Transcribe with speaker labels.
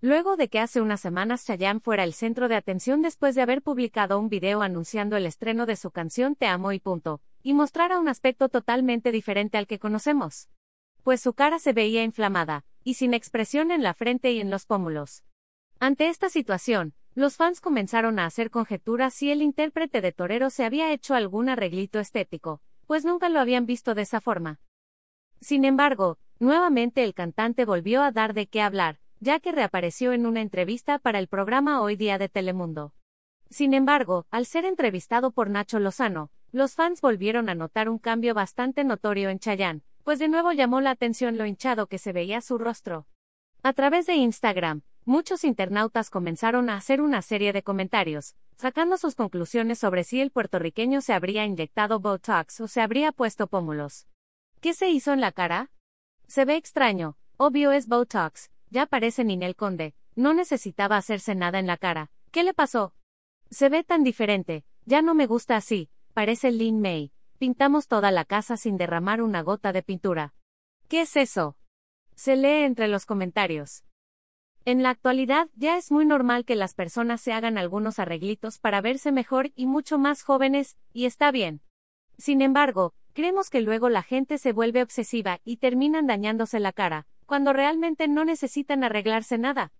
Speaker 1: Luego de que hace unas semanas Chayanne fuera el centro de atención después de haber publicado un video anunciando el estreno de su canción Te amo y punto, y mostrara un aspecto totalmente diferente al que conocemos. Pues su cara se veía inflamada, y sin expresión en la frente y en los pómulos. Ante esta situación, los fans comenzaron a hacer conjeturas si el intérprete de torero se había hecho algún arreglito estético, pues nunca lo habían visto de esa forma. Sin embargo, nuevamente el cantante volvió a dar de qué hablar, ya que reapareció en una entrevista para el programa Hoy Día de Telemundo. Sin embargo, al ser entrevistado por Nacho Lozano, los fans volvieron a notar un cambio bastante notorio en Chayanne, pues de nuevo llamó la atención lo hinchado que se veía su rostro. A través de Instagram, muchos internautas comenzaron a hacer una serie de comentarios, sacando sus conclusiones sobre si el puertorriqueño se habría inyectado Botox o se habría puesto pómulos. ¿Qué se hizo en la cara? Se ve extraño, obvio es Botox, ya parece Ninel Conde, no necesitaba hacerse nada en la cara. ¿Qué le pasó? Se ve tan diferente, ya no me gusta así, parece Lin May. Pintamos toda la casa sin derramar una gota de pintura. ¿Qué es eso? Se lee entre los comentarios. En la actualidad ya es muy normal que las personas se hagan algunos arreglitos para verse mejor y mucho más jóvenes, y está bien. Sin embargo, creemos que luego la gente se vuelve obsesiva y terminan dañándose la cara, cuando realmente no necesitan arreglarse nada.